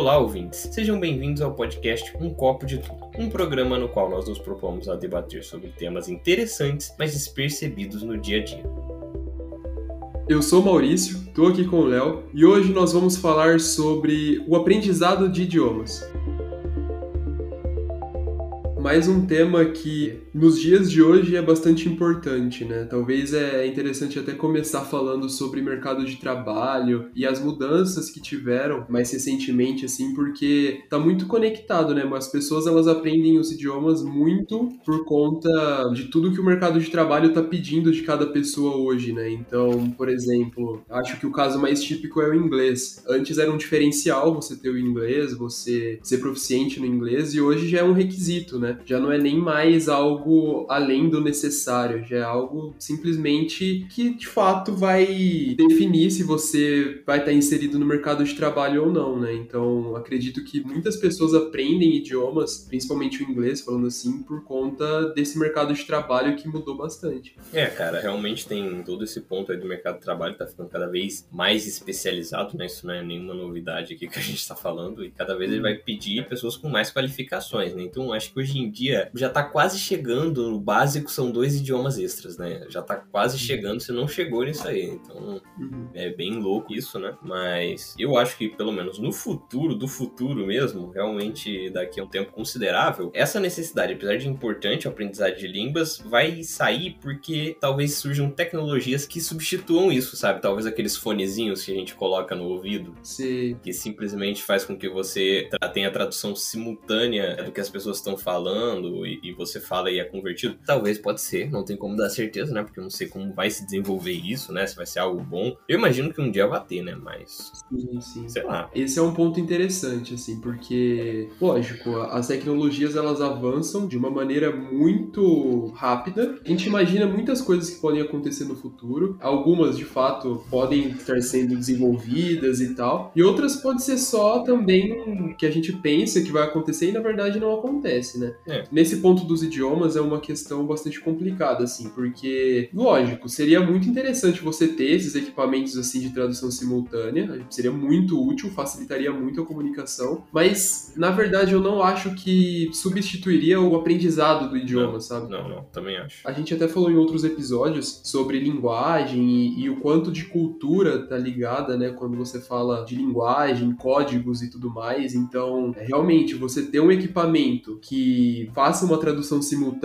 Olá, ouvintes! Sejam bem-vindos ao podcast Um Copo de Tudo, um programa no qual nós nos propomos a debater sobre temas interessantes, mas despercebidos no dia a dia. Eu sou Maurício, estou aqui com o Léo e hoje nós vamos falar sobre o aprendizado de idiomas mais um tema que nos dias de hoje é bastante importante, né? Talvez é interessante até começar falando sobre mercado de trabalho e as mudanças que tiveram mais recentemente, assim, porque tá muito conectado, né? As pessoas elas aprendem os idiomas muito por conta de tudo que o mercado de trabalho tá pedindo de cada pessoa hoje, né? Então, por exemplo, acho que o caso mais típico é o inglês. Antes era um diferencial você ter o inglês, você ser proficiente no inglês, e hoje já é um requisito, né? Já não é nem mais algo além do necessário, já é algo simplesmente que de fato vai definir se você vai estar inserido no mercado de trabalho ou não, né? Então, acredito que muitas pessoas aprendem idiomas, principalmente o inglês, falando assim, por conta desse mercado de trabalho que mudou bastante. É, cara, realmente tem todo esse ponto aí do mercado de trabalho tá ficando cada vez mais especializado, né? Isso não é nenhuma novidade aqui que a gente está falando, e cada vez ele vai pedir pessoas com mais qualificações, né? Então, acho que hoje em dia já tá quase chegando, o básico são dois idiomas extras, né? Já tá quase uhum. chegando, se não chegou nisso aí. Então uhum. é bem louco isso, né? Mas eu acho que pelo menos no futuro, do futuro mesmo, realmente daqui a um tempo considerável, essa necessidade, apesar de importante a aprendizagem de línguas, vai sair porque talvez surjam tecnologias que substituam isso, sabe? Talvez aqueles fonezinhos que a gente coloca no ouvido, Sim. que simplesmente faz com que você tenha a tradução simultânea do que as pessoas estão falando falando e, e, você fala e é convertido, talvez pode ser, não tem como dar certeza, né? Porque eu não sei como vai se desenvolver isso, né? Se vai ser algo bom. Eu imagino que um dia vai ter, né? Mas. Sim, sim. Sei lá. Esse é um ponto interessante, assim, porque, lógico, as tecnologias elas avançam de uma maneira muito rápida. A gente imagina muitas coisas que podem acontecer no futuro. Algumas, de fato, podem estar sendo desenvolvidas e tal. E outras pode ser só também que a gente pensa que vai acontecer e na verdade não acontece, né? É. Nesse ponto dos idiomas é uma questão bastante complicada, assim, porque, lógico, seria muito interessante você ter esses equipamentos, assim, de tradução simultânea, seria muito útil, facilitaria muito a comunicação, mas, na verdade, eu não acho que substituiria o aprendizado do idioma, não, sabe? Não, não, também acho. A gente até falou em outros episódios sobre linguagem e, e o quanto de cultura tá ligada, né, quando você fala de linguagem, códigos e tudo mais, então, é, realmente, você ter um equipamento que faça uma tradução simultânea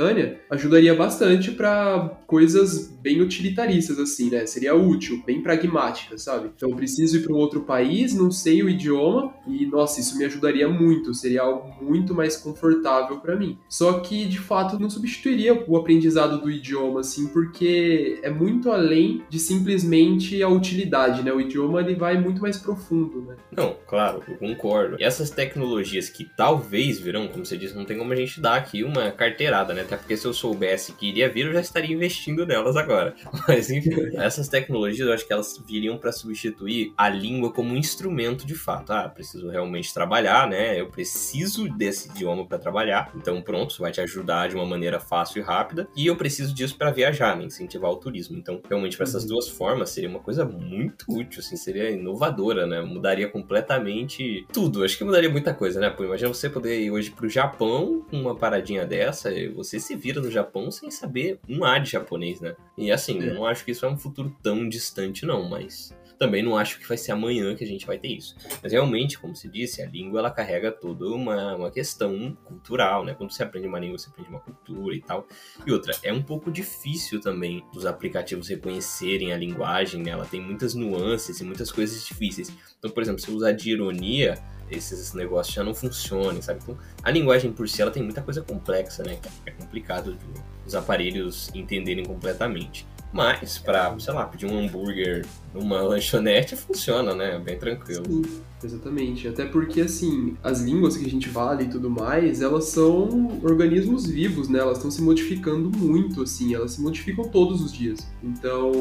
ajudaria bastante para coisas bem utilitaristas, assim, né? Seria útil, bem pragmática, sabe? Então, eu preciso ir para um outro país, não sei o idioma e, nossa, isso me ajudaria muito, seria algo muito mais confortável para mim. Só que, de fato, não substituiria o aprendizado do idioma, assim, porque é muito além de simplesmente a utilidade, né? O idioma ele vai muito mais profundo, né? Não, claro, eu concordo. E essas tecnologias que talvez virão, como você disse, não tem como a gente dar aqui uma carteirada, né? Até porque se eu soubesse que iria vir, eu já estaria investindo nelas agora. Mas enfim, essas tecnologias eu acho que elas viriam para substituir a língua como um instrumento de fato. Ah, preciso realmente trabalhar, né? Eu preciso desse idioma para trabalhar. Então, pronto, isso vai te ajudar de uma maneira fácil e rápida. E eu preciso disso para viajar, né? Incentivar o turismo. Então, realmente, para essas uhum. duas formas, seria uma coisa muito útil, assim, seria inovadora, né? Mudaria completamente tudo. Acho que mudaria muita coisa, né? Pô, imagina você poder ir hoje pro Japão com uma paradinha dessa, você se vira no Japão sem saber um A de japonês, né? E assim, é. não acho que isso é um futuro tão distante, não, mas também não acho que vai ser amanhã que a gente vai ter isso. Mas realmente, como se disse, a língua ela carrega toda uma, uma questão cultural, né? Quando você aprende uma língua, você aprende uma cultura e tal. E outra, é um pouco difícil também os aplicativos reconhecerem a linguagem, né? Ela tem muitas nuances e muitas coisas difíceis. Então, por exemplo, se usar de ironia, esses negócios já não funcionem, sabe? Então, a linguagem por si ela tem muita coisa complexa, né? É complicado os aparelhos entenderem completamente. Mas, para, sei lá, pedir um hambúrguer numa lanchonete funciona, né? Bem tranquilo. Sim, exatamente. Até porque, assim, as línguas que a gente fala e tudo mais, elas são organismos vivos, né? Elas estão se modificando muito, assim, elas se modificam todos os dias. Então,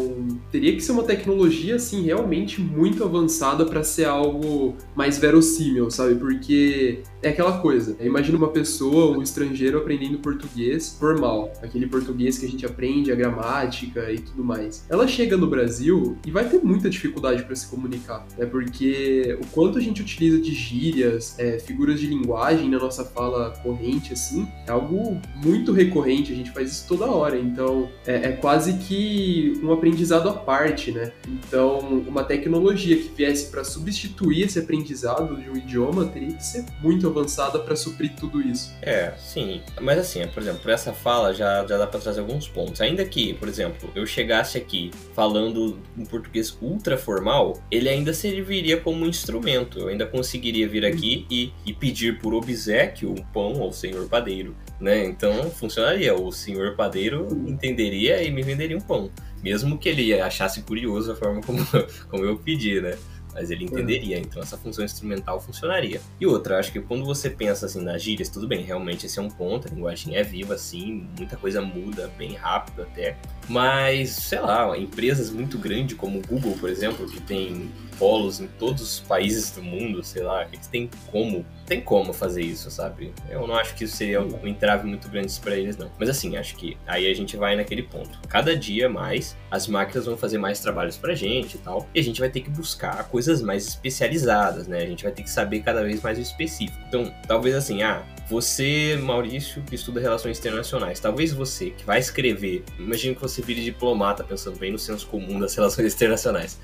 teria que ser uma tecnologia, assim, realmente muito avançada para ser algo mais verossímil, sabe? Porque é aquela coisa. Imagina uma pessoa, um estrangeiro aprendendo português formal, aquele português que a gente aprende a gramática e tudo mais. Ela chega no Brasil e vai ter muita dificuldade para se comunicar, né? Porque o quanto a gente utiliza de gírias, é, figuras de linguagem na nossa fala corrente, assim, é algo muito recorrente. A gente faz isso toda hora. Então, é, é quase que um aprendizado à parte, né? Então, uma tecnologia que viesse para substituir esse aprendizado de um idioma teria que ser muito avançada para suprir tudo isso. É, sim. Mas assim, por exemplo, para essa fala já, já dá para trazer alguns pontos. Ainda que, por exemplo, eu chegasse aqui falando um português ultra formal, ele ainda serviria como instrumento. Eu ainda conseguiria vir aqui e, e pedir por obsequio um pão ao senhor padeiro, né? Então funcionaria. O senhor padeiro entenderia e me venderia um pão. Mesmo que ele achasse curioso a forma como, como eu pedi, né? Mas ele entenderia, então essa função instrumental funcionaria. E outra, acho que quando você pensa assim nas gírias, tudo bem, realmente esse é um ponto, a linguagem é viva, assim, muita coisa muda bem rápido até, mas, sei lá, empresas muito grandes como o Google, por exemplo, que tem polos em todos os países do mundo, sei lá, eles têm como, tem como fazer isso, sabe? Eu não acho que isso seria um entrave muito grande para eles, não. Mas assim, acho que aí a gente vai naquele ponto. Cada dia mais, as máquinas vão fazer mais trabalhos pra gente e tal, e a gente vai ter que buscar coisas mais especializadas, né? A gente vai ter que saber cada vez mais o específico. Então, talvez assim, ah, você, Maurício, que estuda relações internacionais, talvez você que vai escrever, imagine que você vire diplomata, pensando bem no senso comum das relações internacionais.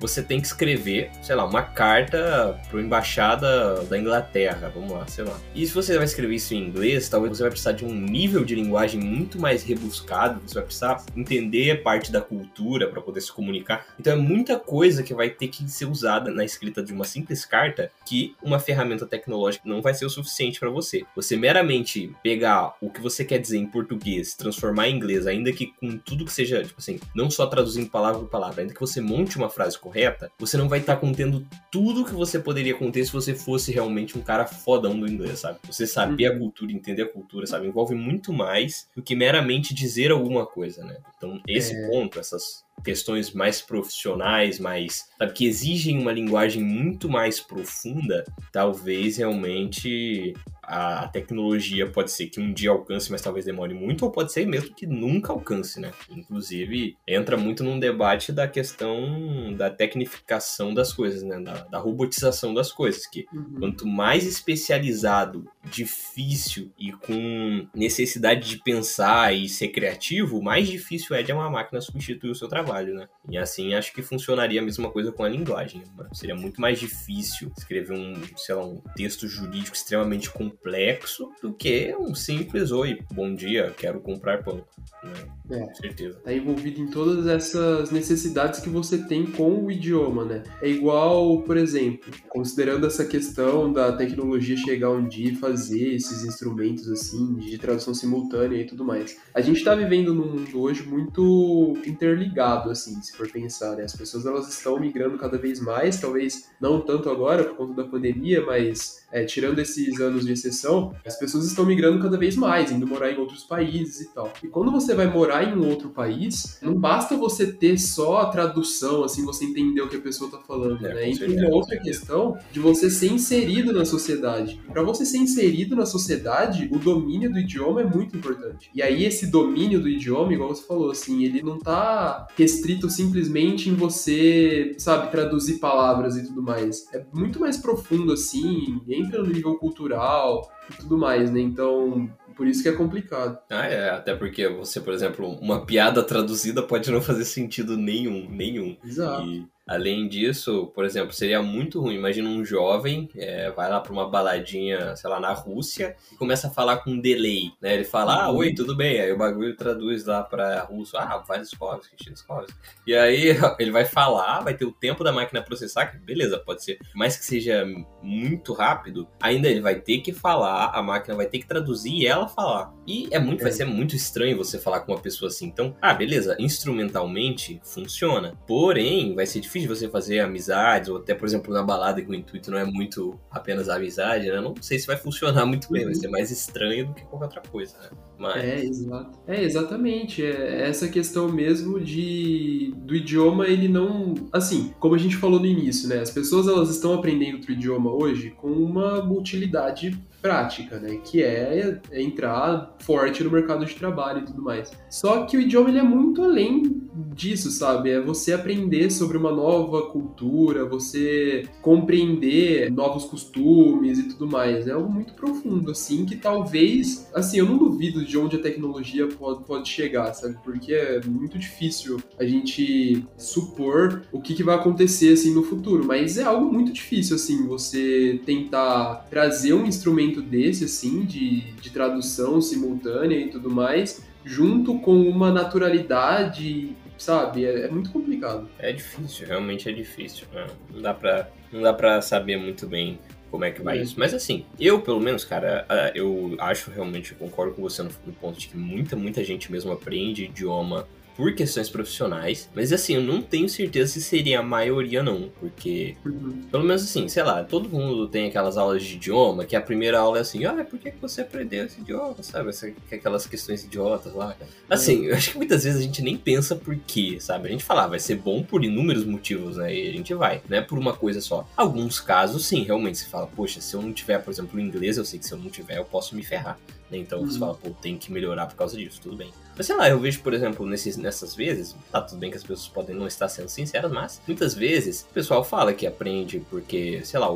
Você tem que escrever, sei lá, uma carta para a embaixada da Inglaterra, vamos lá, sei lá. E se você vai escrever isso em inglês, talvez você vai precisar de um nível de linguagem muito mais rebuscado, você vai precisar entender parte da cultura para poder se comunicar. Então é muita coisa que vai ter que ser usada na escrita de uma simples carta que uma ferramenta tecnológica não vai ser o suficiente para você você. Você meramente pegar o que você quer dizer em português, transformar em inglês, ainda que com tudo que seja, tipo assim, não só traduzindo palavra por palavra, ainda que você monte uma frase correta, você não vai estar tá contendo tudo que você poderia conter se você fosse realmente um cara fodão do inglês, sabe? Você saber a cultura, entender a cultura, sabe? Envolve muito mais do que meramente dizer alguma coisa, né? Então, esse é... ponto, essas questões mais profissionais, mais, sabe, que exigem uma linguagem muito mais profunda, talvez realmente a tecnologia pode ser que um dia alcance, mas talvez demore muito, ou pode ser mesmo que nunca alcance, né? Inclusive, entra muito num debate da questão da tecnificação das coisas, né? Da, da robotização das coisas, que uhum. quanto mais especializado, difícil e com necessidade de pensar e ser criativo, mais difícil é de uma máquina substituir o seu trabalho, né? E assim, acho que funcionaria a mesma coisa com a linguagem. Né? Seria muito mais difícil escrever um, sei lá, um texto jurídico extremamente complexo complexo do que um simples oi, bom dia, quero comprar pão. Né? É, com certeza. Tá envolvido em todas essas necessidades que você tem com o idioma, né? É igual, por exemplo, considerando essa questão da tecnologia chegar um dia e fazer esses instrumentos assim, de tradução simultânea e tudo mais. A gente tá vivendo num mundo hoje muito interligado, assim, se for pensar, né? As pessoas elas estão migrando cada vez mais, talvez não tanto agora por conta da pandemia, mas é, tirando esses anos de as pessoas estão migrando cada vez mais, indo morar em outros países e tal. E quando você vai morar em um outro país, não basta você ter só a tradução, assim, você entender o que a pessoa está falando, é, né? E tem uma outra questão de você ser inserido na sociedade. Para você ser inserido na sociedade, o domínio do idioma é muito importante. E aí esse domínio do idioma, igual você falou, assim, ele não tá restrito simplesmente em você, sabe, traduzir palavras e tudo mais. É muito mais profundo, assim, entra no nível cultural e tudo mais, né? Então, por isso que é complicado. Ah, é, até porque você, por exemplo, uma piada traduzida pode não fazer sentido nenhum, nenhum. Exato. E Além disso, por exemplo, seria muito ruim. Imagina um jovem é, vai lá para uma baladinha, sei lá, na Rússia e começa a falar com um delay, né? Ele fala, ah, oi, tudo bem? Aí o bagulho traduz lá para russo, ah, escolas, escolas. E aí ele vai falar, vai ter o tempo da máquina processar, que beleza, pode ser, mas que seja muito rápido, ainda ele vai ter que falar, a máquina vai ter que traduzir e ela falar. E é muito, é. vai ser muito estranho você falar com uma pessoa assim. Então, ah, beleza, instrumentalmente funciona. Porém, vai ser difícil difícil você fazer amizades, ou até, por exemplo, na balada que o intuito não é muito apenas a amizade, né? Não sei se vai funcionar muito bem, vai ser mais estranho do que qualquer outra coisa, né? Mas... É, exato. É, exatamente. É essa questão mesmo de do idioma, ele não. Assim, como a gente falou no início, né? As pessoas elas estão aprendendo outro idioma hoje com uma utilidade prática, né? Que é, entrar forte no mercado de trabalho e tudo mais. Só que o idioma ele é muito além disso, sabe? É você aprender sobre uma nova cultura, você compreender novos costumes e tudo mais. É algo muito profundo, assim, que talvez, assim, eu não duvido de onde a tecnologia pode, pode chegar, sabe? Porque é muito difícil a gente supor o que, que vai acontecer, assim, no futuro. Mas é algo muito difícil, assim, você tentar trazer um instrumento desse, assim, de, de tradução simultânea e tudo mais, junto com uma naturalidade sabe? É, é, muito complicado. É difícil, realmente é difícil. Né? Não dá pra, não dá pra saber muito bem como é que vai é. isso. Mas assim, eu pelo menos, cara, eu acho realmente, eu concordo com você no, no ponto de que muita, muita gente mesmo aprende idioma por questões profissionais, mas assim, eu não tenho certeza se seria a maioria não, porque uhum. pelo menos assim, sei lá, todo mundo tem aquelas aulas de idioma, que a primeira aula é assim, ah, por que, você aprendeu esse idioma, sabe? Aquelas questões idiotas lá. Assim, eu acho que muitas vezes a gente nem pensa por quê, sabe? A gente fala, ah, vai ser bom por inúmeros motivos, né? E a gente vai, não é por uma coisa só. Alguns casos, sim, realmente, se fala, poxa, se eu não tiver, por exemplo, o inglês, eu sei que se eu não tiver, eu posso me ferrar. Né? Então uhum. você fala, pô, tem que melhorar por causa disso, tudo bem. Mas sei lá, eu vejo, por exemplo, nesses, nessas vezes, tá tudo bem que as pessoas podem não estar sendo sinceras, mas muitas vezes o pessoal fala que aprende porque, sei lá,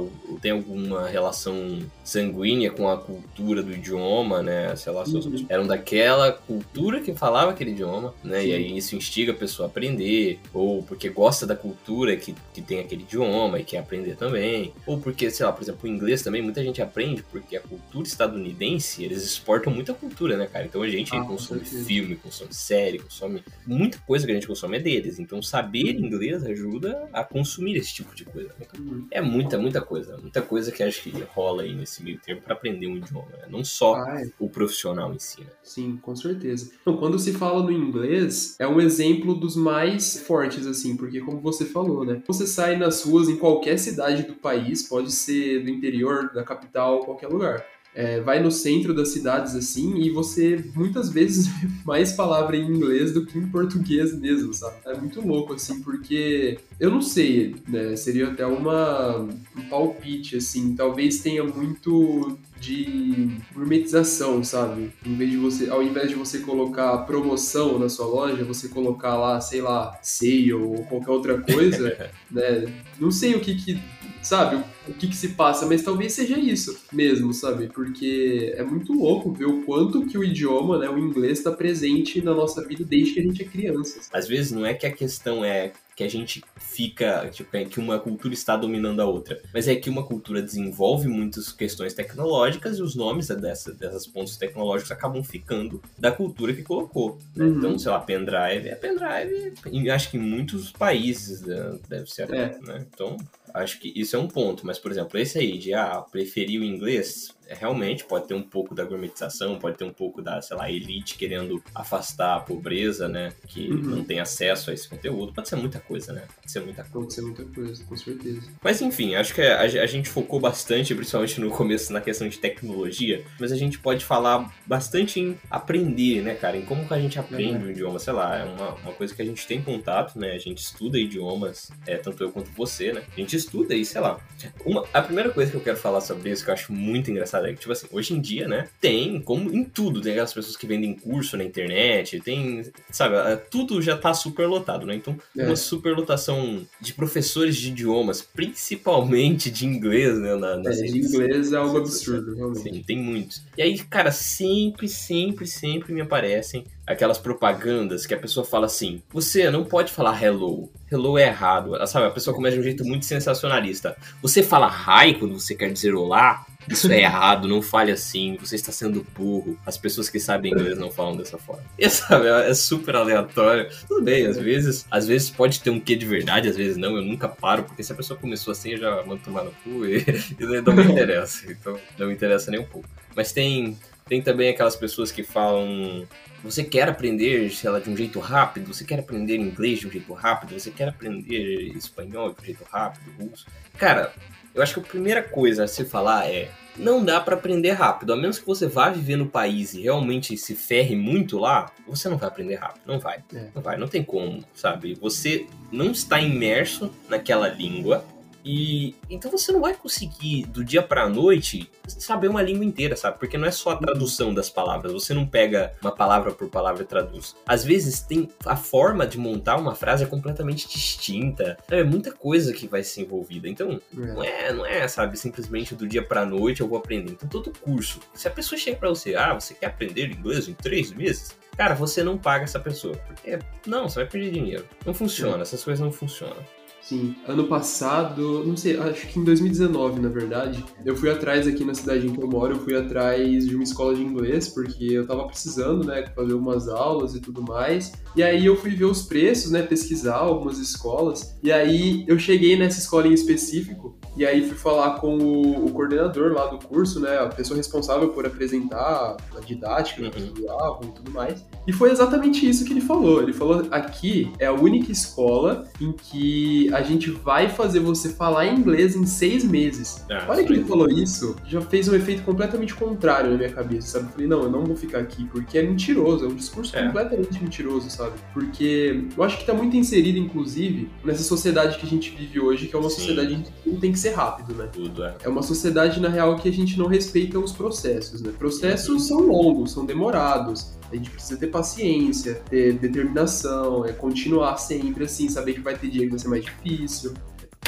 tem alguma relação sanguínea com a cultura do idioma, né? Sei lá, seus uhum. eram daquela cultura que falava aquele idioma, né? Sim. E aí isso instiga a pessoa a aprender, ou porque gosta da cultura que, que tem aquele idioma e quer aprender também, ou porque, sei lá, por exemplo, o inglês também, muita gente aprende porque a cultura estadunidense, eles exportam muita cultura, né, cara? Então a gente ah, consome filme consome série, consome. Muita coisa que a gente consome é deles. Então, saber inglês ajuda a consumir esse tipo de coisa. Então, é muita, muita coisa. Muita coisa que acho que rola aí nesse meio termo para aprender um idioma. Né? Não só ah, é. o profissional ensina. Né? Sim, com certeza. Então, quando se fala no inglês, é um exemplo dos mais fortes, assim, porque, como você falou, né? Você sai nas ruas em qualquer cidade do país, pode ser do interior, da capital, qualquer lugar é, vai no centro das cidades assim e você muitas vezes vê mais palavra em inglês do que em português mesmo, sabe? É muito louco assim, porque eu não sei, né? Seria até uma um palpite assim, talvez tenha muito de gourmetização, sabe? Em vez de você, ao invés de você colocar promoção na sua loja, você colocar lá, sei lá, sale ou qualquer outra coisa, né? Não sei o que que sabe, o que, que se passa, mas talvez seja isso mesmo, sabe? Porque é muito louco ver o quanto que o idioma, né, o inglês está presente na nossa vida desde que a gente é criança. Às vezes não é que a questão é que a gente fica, tipo, é que uma cultura está dominando a outra. Mas é que uma cultura desenvolve muitas questões tecnológicas e os nomes dessa, dessas pontos tecnológicos acabam ficando da cultura que colocou. Né? Uhum. Então, sei lá, pendrive é pendrive, acho que em muitos países né, deve ser, é. né? Então, acho que isso é um ponto. Mas, por exemplo, esse aí de ah, preferir o inglês, é, realmente pode ter um pouco da gourmetização, pode ter um pouco da, sei lá, elite querendo afastar a pobreza, né? Que uhum. não tem acesso a esse conteúdo. Pode ser muita coisa, né? Pode ser muita coisa. Pode ser muita coisa, com certeza. Mas enfim, acho que a, a gente focou bastante, principalmente no começo, na questão de tecnologia, mas a gente pode falar bastante em aprender, né, cara? Em como que a gente aprende uhum. um idioma, sei lá, é uma, uma coisa que a gente tem contato, né? A gente estuda idiomas, é, tanto eu quanto você, né? A gente estuda e, sei lá. Uma, a primeira coisa que eu quero falar sobre isso, que eu acho muito engraçado, é que, tipo assim, hoje em dia, né, tem, como em tudo, tem aquelas pessoas que vendem curso na internet, tem, sabe, é, tudo já tá super lotado, né? Então, é. uma superlotação de professores de idiomas, principalmente de inglês, né? Na, nas é, de inglês é algo absurdo, realmente. Sim, tem muitos. E aí, cara, sempre, sempre, sempre me aparecem aquelas propagandas que a pessoa fala assim: você não pode falar hello. Hello é errado. Sabe, a pessoa começa de um jeito muito sensacionalista. Você fala hi quando você quer dizer olá. Isso é errado, não fale assim, você está sendo burro. As pessoas que sabem inglês não falam dessa forma. E sabe, é super aleatório. Tudo bem, às vezes, às vezes pode ter um quê de verdade, às vezes não, eu nunca paro, porque se a pessoa começou assim, eu já mando tomar no cu e, e não me interessa. Então, não me interessa nem um pouco. Mas tem Tem também aquelas pessoas que falam você quer aprender, sei lá, de um jeito rápido, você quer aprender inglês de um jeito rápido, você quer aprender espanhol de um jeito rápido, russo. Cara, eu acho que a primeira coisa a se falar é não dá para aprender rápido. A menos que você vá viver no país e realmente se ferre muito lá, você não vai aprender rápido. Não vai. É. Não vai, não tem como, sabe? Você não está imerso naquela língua. E então você não vai conseguir do dia para a noite saber uma língua inteira, sabe? Porque não é só a tradução das palavras, você não pega uma palavra por palavra e traduz. Às vezes tem a forma de montar uma frase é completamente distinta. É muita coisa que vai ser envolvida. Então, é. não é, não é, sabe, simplesmente do dia para a noite eu vou aprender. Então, todo curso, se a pessoa chega para você, ah, você quer aprender inglês em três meses? Cara, você não paga essa pessoa. Porque, não, você vai perder dinheiro. Não funciona, essas coisas não funcionam. Sim, ano passado, não sei, acho que em 2019, na verdade, eu fui atrás aqui na cidade em que eu moro, eu fui atrás de uma escola de inglês, porque eu tava precisando, né, fazer umas aulas e tudo mais. E aí eu fui ver os preços, né, pesquisar algumas escolas. E aí eu cheguei nessa escola em específico, e aí fui falar com o, o coordenador lá do curso, né, a pessoa responsável por apresentar a didática eles usavam e tudo mais. E foi exatamente isso que ele falou. Ele falou: aqui é a única escola em que a gente vai fazer você falar inglês em seis meses. Ah, Olha que ele falou isso, já fez um efeito completamente contrário na minha cabeça, sabe? Eu falei, não, eu não vou ficar aqui, porque é mentiroso, é um discurso é. completamente mentiroso, sabe? Porque eu acho que tá muito inserido, inclusive, nessa sociedade que a gente vive hoje, que é uma Sim. sociedade que tudo tem que ser rápido, né? Tudo, é. É uma sociedade, na real, que a gente não respeita os processos, né? Processos são longos, são demorados. A gente precisa ter paciência, ter determinação, é continuar sempre assim, saber que vai ter dia que vai ser mais difícil.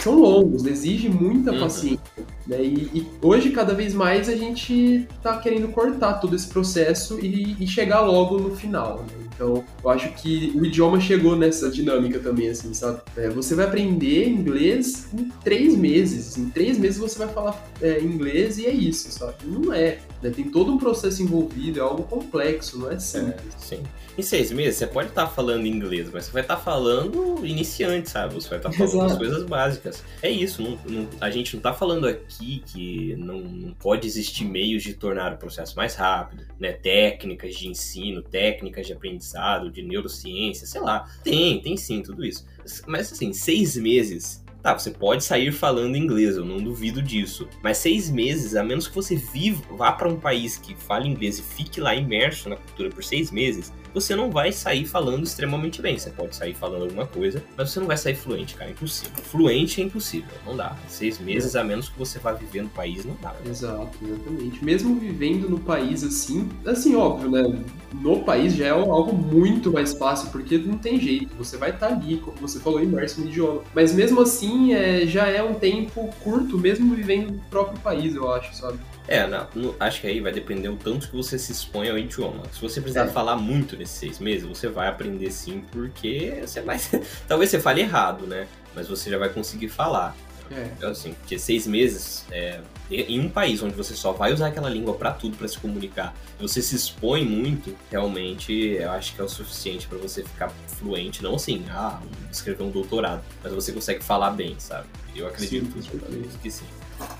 São longos, exige muita uhum. paciência. Né? E, e, hoje, cada vez mais, a gente tá querendo cortar todo esse processo e, e chegar logo no final. Né? Então, eu acho que o idioma chegou nessa dinâmica também, assim, sabe? É, você vai aprender inglês em três meses. Em três meses você vai falar é, inglês e é isso, sabe? Não é. Né? Tem todo um processo envolvido, é algo complexo, não é simples. É, sim. Em seis meses, você pode estar tá falando inglês, mas você vai estar tá falando iniciante, sabe? Você vai estar tá falando Exato. as coisas básicas. É isso, não, não, a gente não está falando aqui que não, não pode existir meios de tornar o processo mais rápido, né? Técnicas de ensino, técnicas de aprendizado, de neurociência, sei lá. Tem, tem sim, tudo isso. Mas assim, seis meses Tá, você pode sair falando inglês, eu não duvido disso. Mas seis meses, a menos que você viva, vá para um país que fale inglês e fique lá imerso na cultura por seis meses, você não vai sair falando extremamente bem. Você pode sair falando alguma coisa, mas você não vai sair fluente, cara. É impossível. Fluente é impossível. Não dá. Seis meses, a menos que você vá viver no país, não dá. Cara. Exato, exatamente. Mesmo vivendo no país assim, assim, óbvio, né? No país já é algo muito mais fácil, porque não tem jeito. Você vai estar tá ali, como você falou, imerso no idioma. Mas mesmo assim, é, já é um tempo curto, mesmo vivendo no próprio país, eu acho, sabe? É, não, acho que aí vai depender o tanto que você se expõe ao idioma. Se você precisar é. falar muito nesses seis meses, você vai aprender sim, porque você vai. Talvez você fale errado, né? Mas você já vai conseguir falar. É. Então, assim, porque seis meses é, em um país onde você só vai usar aquela língua para tudo, para se comunicar, você se expõe muito, realmente eu acho que é o suficiente para você ficar fluente. Não assim, ah, escrever um doutorado, mas você consegue falar bem, sabe? Eu acredito sim, que sim.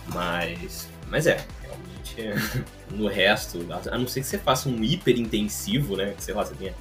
Mas, mas é, no resto, a não ser que você faça um hiper intensivo, né? Sei lá, você tenha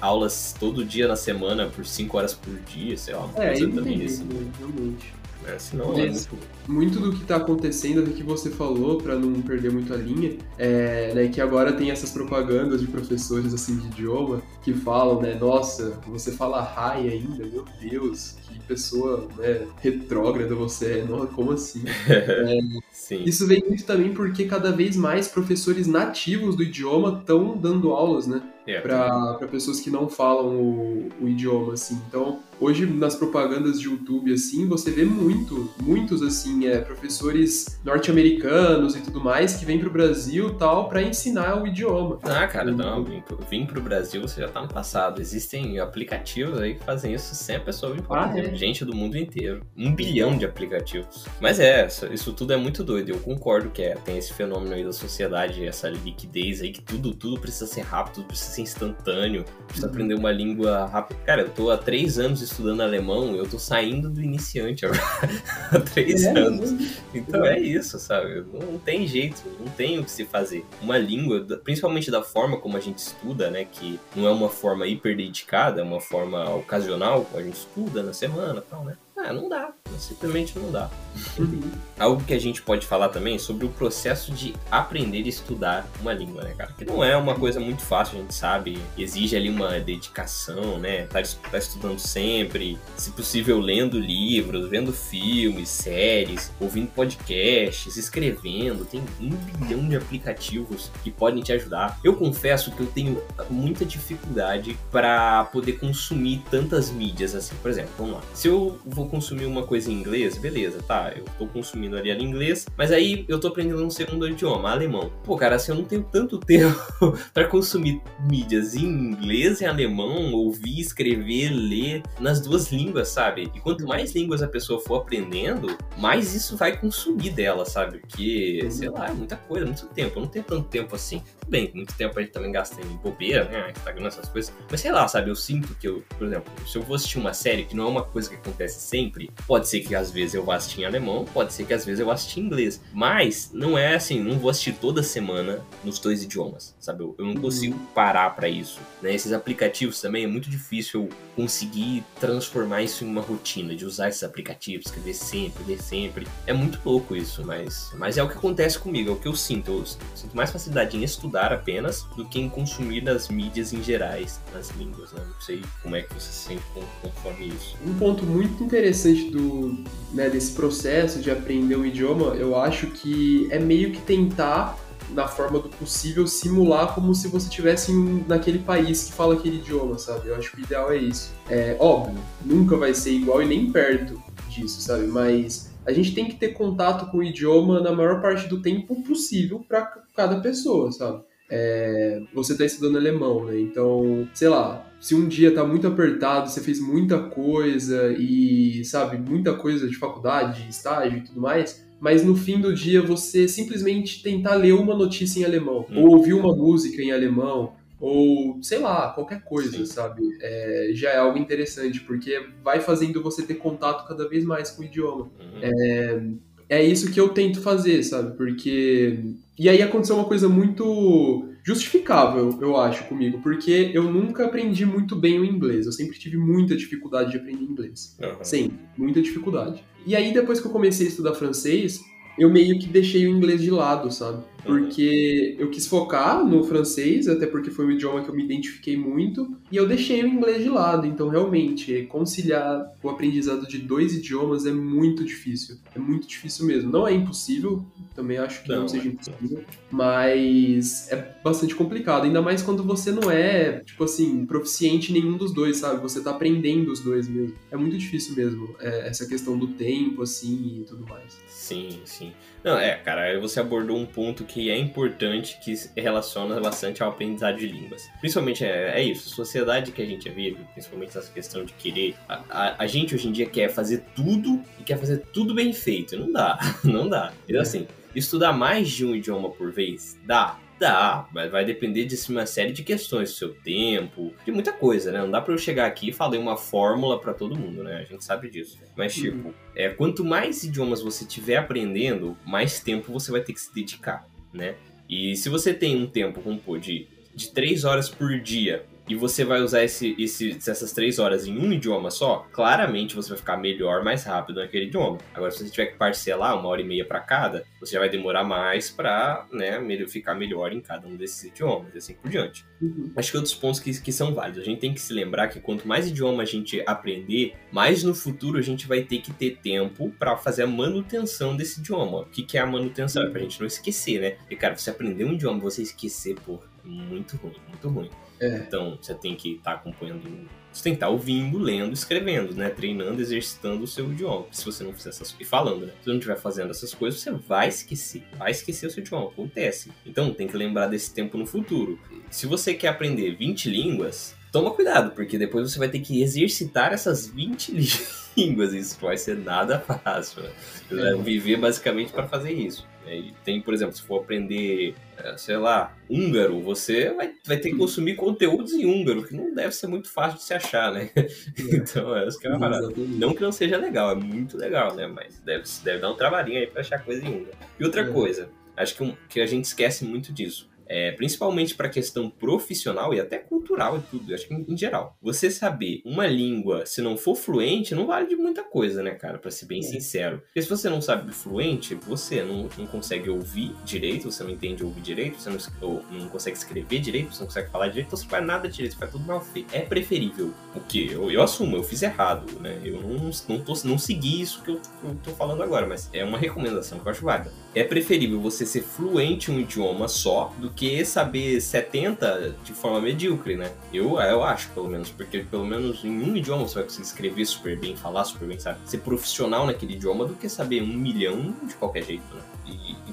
aulas todo dia na semana por 5 horas por dia, sei lá, uma é, coisa também assim. Realmente. É, senão é muito... muito do que está acontecendo, do que você falou, para não perder muito a linha, é né, que agora tem essas propagandas de professores assim de idioma que falam, né, nossa, você fala hi ainda, meu Deus, que pessoa né, retrógrada você é, nossa, como assim? é, isso vem muito também porque cada vez mais professores nativos do idioma estão dando aulas, né? Yeah. para pessoas que não falam o, o idioma, assim. Então, Hoje, nas propagandas de YouTube, assim, você vê muito, muitos, assim, é, professores norte-americanos e tudo mais que vêm pro Brasil tal para ensinar o idioma. Ah, cara, não, vim pro, vim pro Brasil, você já tá no passado. Existem aplicativos aí que fazem isso sem a pessoa vir pra ah, é? Gente do mundo inteiro. Um bilhão de aplicativos. Mas é, isso tudo é muito doido. Eu concordo que é, tem esse fenômeno aí da sociedade, essa liquidez aí, que tudo, tudo precisa ser rápido, tudo precisa ser instantâneo, precisa uhum. aprender uma língua rápida. Cara, eu tô há três anos estudando alemão, eu tô saindo do iniciante agora, há três é, anos. Então é isso, sabe? Não tem jeito, não tem o que se fazer. Uma língua, principalmente da forma como a gente estuda, né? Que não é uma forma hiper dedicada, é uma forma ocasional, a gente estuda na semana e tal, né? Ah, não dá. Simplesmente não dá. Uhum. Algo que a gente pode falar também sobre o processo de aprender e estudar uma língua, né, cara? Que não é uma coisa muito fácil, a gente sabe. Exige ali uma dedicação, né? Tá, tá estudando sempre, se possível, lendo livros, vendo filmes, séries, ouvindo podcasts, escrevendo. Tem um bilhão de aplicativos que podem te ajudar. Eu confesso que eu tenho muita dificuldade para poder consumir tantas mídias assim. Por exemplo, vamos lá. Se eu vou consumir uma coisa em inglês, beleza, tá, eu tô consumindo ali em inglês, mas aí eu tô aprendendo um segundo idioma, alemão. Pô, cara, assim, eu não tenho tanto tempo para consumir mídias em inglês e alemão, ouvir, escrever, ler nas duas línguas, sabe? E quanto mais línguas a pessoa for aprendendo, mais isso vai consumir dela, sabe? Porque, sei lá, é muita coisa, muito tempo. Eu não tenho tanto tempo assim. Tudo bem, muito tempo a gente também gasta em bobeira, né? Instagram, essas coisas. Mas sei lá, sabe? Eu sinto que eu, por exemplo, se eu vou assistir uma série que não é uma coisa que acontece sempre, pode ser que às vezes eu vá assistir em alemão, pode ser que às vezes eu vá assistir em inglês. Mas não é assim, não vou assistir toda semana nos dois idiomas, sabe? Eu, eu não consigo uhum. parar para isso. Né? Esses aplicativos também é muito difícil conseguir transformar isso em uma rotina, de usar esses aplicativos, escrever sempre, ler sempre. É muito louco isso, mas, mas é o que acontece comigo, é o que eu sinto. Eu sinto mais facilidade em estudar apenas do que em consumir nas mídias em gerais, nas línguas. Né? Não sei como é que você se sente conforme isso. Um ponto muito interessante do, né, desse processo de aprender um idioma, eu acho que é meio que tentar na forma do possível, simular como se você estivesse naquele país que fala aquele idioma, sabe? Eu acho que o ideal é isso. É óbvio, nunca vai ser igual e nem perto disso, sabe? Mas a gente tem que ter contato com o idioma na maior parte do tempo possível para cada pessoa, sabe? É, você está estudando alemão, né? Então, sei lá, se um dia tá muito apertado, você fez muita coisa e, sabe, muita coisa de faculdade, estágio e tudo mais, mas no fim do dia você simplesmente tentar ler uma notícia em alemão, hum. ou ouvir uma música em alemão, ou sei lá, qualquer coisa, Sim. sabe? É, já é algo interessante, porque vai fazendo você ter contato cada vez mais com o idioma. Uhum. É, é isso que eu tento fazer, sabe? Porque. E aí aconteceu uma coisa muito justificável, eu acho, comigo, porque eu nunca aprendi muito bem o inglês. Eu sempre tive muita dificuldade de aprender inglês. Uhum. Sempre, muita dificuldade. E aí, depois que eu comecei a estudar francês, eu meio que deixei o inglês de lado, sabe? Porque eu quis focar no francês, até porque foi um idioma que eu me identifiquei muito, e eu deixei o inglês de lado. Então, realmente, conciliar o aprendizado de dois idiomas é muito difícil. É muito difícil mesmo. Não é impossível, também acho que não, não seja impossível, mas é bastante complicado, ainda mais quando você não é, tipo assim, proficiente em nenhum dos dois, sabe? Você tá aprendendo os dois mesmo. É muito difícil mesmo, é, essa questão do tempo, assim, e tudo mais. Sim, sim. Não, é, cara, você abordou um ponto que é importante, que relaciona bastante ao aprendizado de línguas. Principalmente é, é isso, a sociedade que a gente vive, principalmente essa questão de querer. A, a, a, gente hoje em dia quer fazer tudo e quer fazer tudo bem feito. Não dá, não dá. Então, assim, estudar mais de um idioma por vez dá, Dá, mas vai depender de uma série de questões, do seu tempo, de muita coisa, né? Não dá para eu chegar aqui e falar uma fórmula para todo mundo, né? A gente sabe disso. Mas, uhum. tipo, uhum. é, quanto mais idiomas você tiver aprendendo, mais tempo você vai ter que se dedicar, né? E se você tem um tempo, como pô, de, de três horas por dia e você vai usar esse, esse, essas três horas em um idioma só, claramente você vai ficar melhor, mais rápido naquele idioma. Agora, se você tiver que parcelar uma hora e meia para cada, você já vai demorar mais para né, ficar melhor em cada um desses idiomas e assim por diante. Uhum. Acho que outros pontos que, que são válidos. A gente tem que se lembrar que quanto mais idioma a gente aprender, mais no futuro a gente vai ter que ter tempo para fazer a manutenção desse idioma. O que, que é a manutenção? É pra gente não esquecer, né? Porque, cara, você aprender um idioma você esquecer, pô, muito ruim, muito ruim. É. Então, você tem que estar tá acompanhando, você tem que estar tá ouvindo, lendo, escrevendo, né? Treinando, exercitando o seu idioma. Se você não fizer essas coisas, e falando, né? Se você não estiver fazendo essas coisas, você vai esquecer, vai esquecer o seu idioma, acontece. Então, tem que lembrar desse tempo no futuro. Se você quer aprender 20 línguas, toma cuidado, porque depois você vai ter que exercitar essas 20 línguas. Isso vai ser nada fácil. Né? Você vai viver basicamente para fazer isso. E tem, por exemplo, se for aprender, é, sei lá, húngaro, você vai, vai ter que consumir conteúdos em húngaro, que não deve ser muito fácil de se achar, né? É. então, é isso que é uma parada. Não que não seja legal, é muito legal, né? Mas deve, deve dar um trabalhinho aí pra achar coisa em húngaro. E outra é. coisa, acho que, um, que a gente esquece muito disso. É, principalmente para questão profissional e até cultural e tudo, acho que em, em, geral. Você saber uma língua, se não for fluente, não vale de muita coisa, né, cara? Para ser bem é. sincero. Porque se você não sabe fluente, você não, não consegue ouvir direito, você não entende ouvir direito, você não, não consegue escrever direito, você não consegue falar direito, então você faz nada direito, você faz tudo mal feito. É preferível. O que? Eu, eu assumo, eu fiz errado, né? Eu não, não, tô, não segui isso que eu, eu tô falando agora, mas é uma recomendação que eu acho válida. É preferível você ser fluente em um idioma só do que saber 70 de forma medíocre, né? Eu, eu acho, pelo menos, porque pelo menos em um idioma você vai conseguir escrever super bem, falar super bem, sabe? Ser profissional naquele idioma do que saber um milhão de qualquer jeito, né?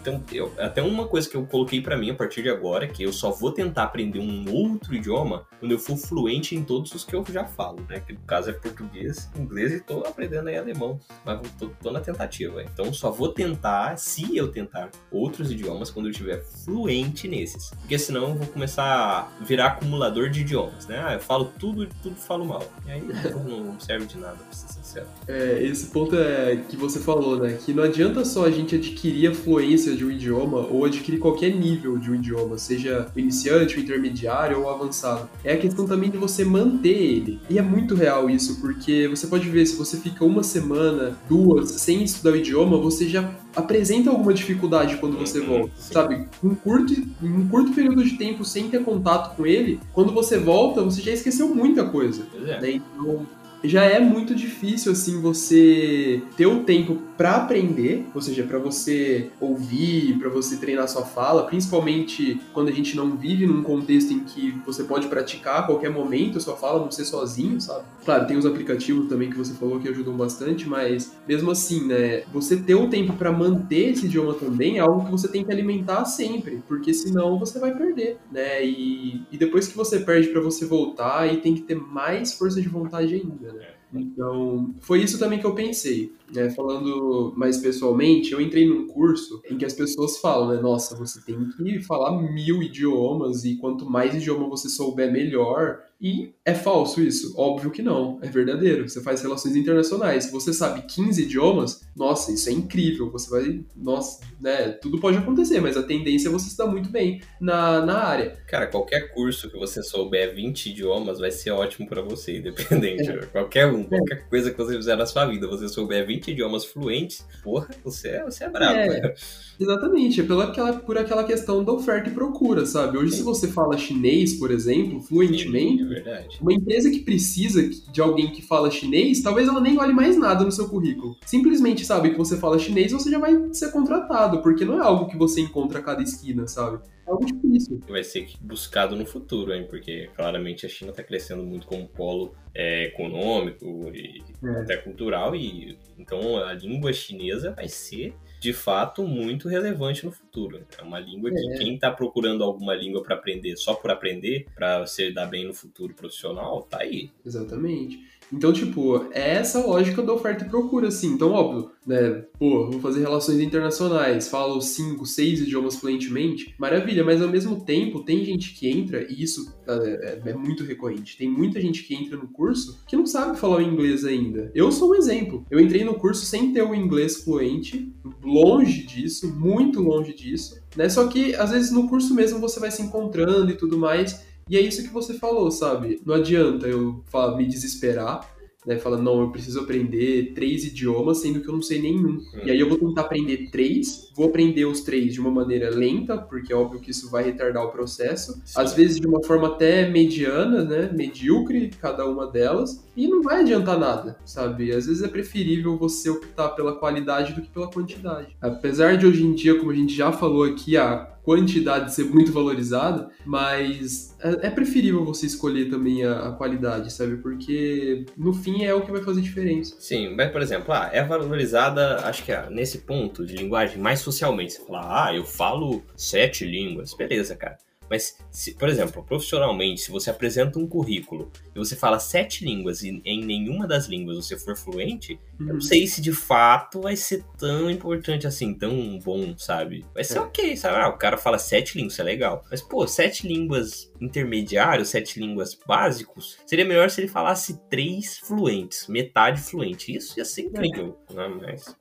Então, eu, até uma coisa que eu coloquei para mim a partir de agora, que eu só vou tentar aprender um outro idioma quando eu for fluente em todos os que eu já falo, né? Que no caso é português, inglês e tô aprendendo aí alemão, mas tô, tô na tentativa. Então, só vou tentar, se eu tentar outros idiomas, quando eu estiver fluente nesses. Porque senão eu vou começar a virar acumulador de idiomas, né? Ah, eu falo tudo e tudo falo mal. E aí não serve de nada, pra ser sincero. É, esse ponto é que você falou, né? Que não adianta só a gente adquirir a fluência de um idioma ou adquirir qualquer nível de um idioma, seja o iniciante, o intermediário ou o avançado. É a questão também de você manter ele. E é muito real isso, porque você pode ver, se você fica uma semana, duas, sem estudar o idioma, você já apresenta alguma dificuldade quando você uhum, volta, sabe? Um curto, um curto período de tempo sem ter contato com ele, quando você volta, você já esqueceu muita coisa. É. Né? Então, já é muito difícil assim você ter o tempo para aprender, ou seja, para você ouvir, para você treinar sua fala, principalmente quando a gente não vive num contexto em que você pode praticar a qualquer momento sua fala, não ser sozinho, sabe? Claro, tem os aplicativos também que você falou que ajudam bastante, mas mesmo assim, né, você ter o tempo para manter esse idioma também é algo que você tem que alimentar sempre, porque senão você vai perder, né? E, e depois que você perde para você voltar, e tem que ter mais força de vontade ainda? Então, foi isso também que eu pensei. Né? Falando mais pessoalmente, eu entrei num curso em que as pessoas falam, né? Nossa, você tem que falar mil idiomas e quanto mais idioma você souber, melhor. E é falso isso? Óbvio que não, é verdadeiro. Você faz relações internacionais. Se você sabe 15 idiomas, nossa, isso é incrível. Você vai. Nossa, né? Tudo pode acontecer, mas a tendência é você se dar muito bem na, na área. Cara, qualquer curso que você souber 20 idiomas vai ser ótimo para você, independente. É. Qualquer um, qualquer coisa que você fizer na sua vida, você souber 20 idiomas fluentes, porra, você, é, você é brabo. É, exatamente, é pela aquela, por aquela questão da oferta e procura, sabe? Hoje, Sim. se você fala chinês, por exemplo, fluentemente. Sim verdade. Uma empresa que precisa de alguém que fala chinês, talvez ela nem olhe mais nada no seu currículo. Simplesmente sabe que você fala chinês, você já vai ser contratado, porque não é algo que você encontra a cada esquina, sabe? É algo difícil. Vai ser buscado no futuro, hein? Porque claramente a China está crescendo muito como polo é, econômico e é. até cultural, e então a língua chinesa vai ser de fato muito relevante no futuro. É uma língua que é. quem está procurando alguma língua para aprender só por aprender, para se dar bem no futuro profissional, tá aí. Exatamente. Então, tipo, é essa lógica da oferta e procura, assim. Então, óbvio, né? Pô, vou fazer relações internacionais, falo cinco, seis idiomas fluentemente, maravilha, mas ao mesmo tempo tem gente que entra, e isso é, é, muito recorrente, tem muita gente que entra no curso que não sabe falar o inglês ainda. Eu sou um exemplo. Eu entrei no curso sem ter o inglês fluente, longe disso, muito longe disso, né? Só que às vezes no curso mesmo você vai se encontrando e tudo mais. E é isso que você falou, sabe? Não adianta eu falar, me desesperar, né? Falando, não, eu preciso aprender três idiomas, sendo que eu não sei nenhum. Hum. E aí eu vou tentar aprender três, vou aprender os três de uma maneira lenta, porque é óbvio que isso vai retardar o processo. Sim. Às vezes de uma forma até mediana, né? Medíocre, cada uma delas. E não vai adiantar nada, sabe? Às vezes é preferível você optar pela qualidade do que pela quantidade. Apesar de hoje em dia, como a gente já falou aqui, a quantidade ser muito valorizada, mas é, é preferível você escolher também a, qualidade, sabe? Porque no fim é o que vai fazer diferença. Sim, mas por exemplo, ah, é valorizada, acho que é nesse ponto de linguagem mais socialmente. Você fala, ah, eu falo sete línguas, beleza, cara. Mas, se, por exemplo, profissionalmente, se você apresenta um currículo e você fala sete línguas e em nenhuma das línguas você for fluente, uhum. eu não uhum. sei se de fato vai ser tão importante assim, tão bom, sabe? Vai ser é. ok, sabe? Ah, o cara fala sete línguas, isso é legal. Mas, pô, sete línguas intermediários, sete línguas básicos, seria melhor se ele falasse três fluentes, metade fluente. Isso ia ser incrível, é. né? Mas...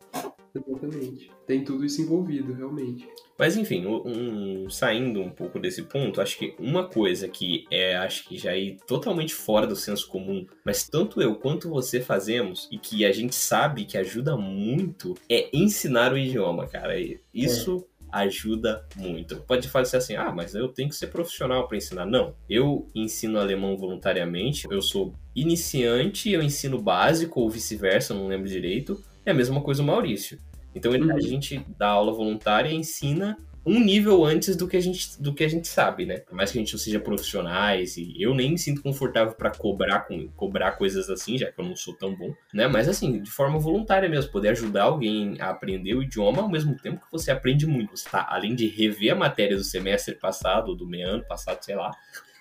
Exatamente. Tem tudo isso envolvido, realmente. Mas enfim, um, saindo um pouco desse ponto, acho que uma coisa que é, acho que já é totalmente fora do senso comum, mas tanto eu quanto você fazemos e que a gente sabe que ajuda muito é ensinar o idioma, cara. Isso é ajuda muito. Pode fazer assim, ah, mas eu tenho que ser profissional para ensinar. Não, eu ensino alemão voluntariamente, eu sou iniciante, eu ensino básico ou vice-versa, não lembro direito. É a mesma coisa o Maurício. Então ele, uhum. a gente dá aula voluntária e ensina um nível antes do que a gente, do que a gente sabe, né? Por mais que a gente não seja profissionais e eu nem me sinto confortável para cobrar com cobrar coisas assim, já que eu não sou tão bom, né? Mas assim, de forma voluntária mesmo, poder ajudar alguém a aprender o idioma ao mesmo tempo que você aprende muito. Você tá, além de rever a matéria do semestre passado, do meio ano passado, sei lá,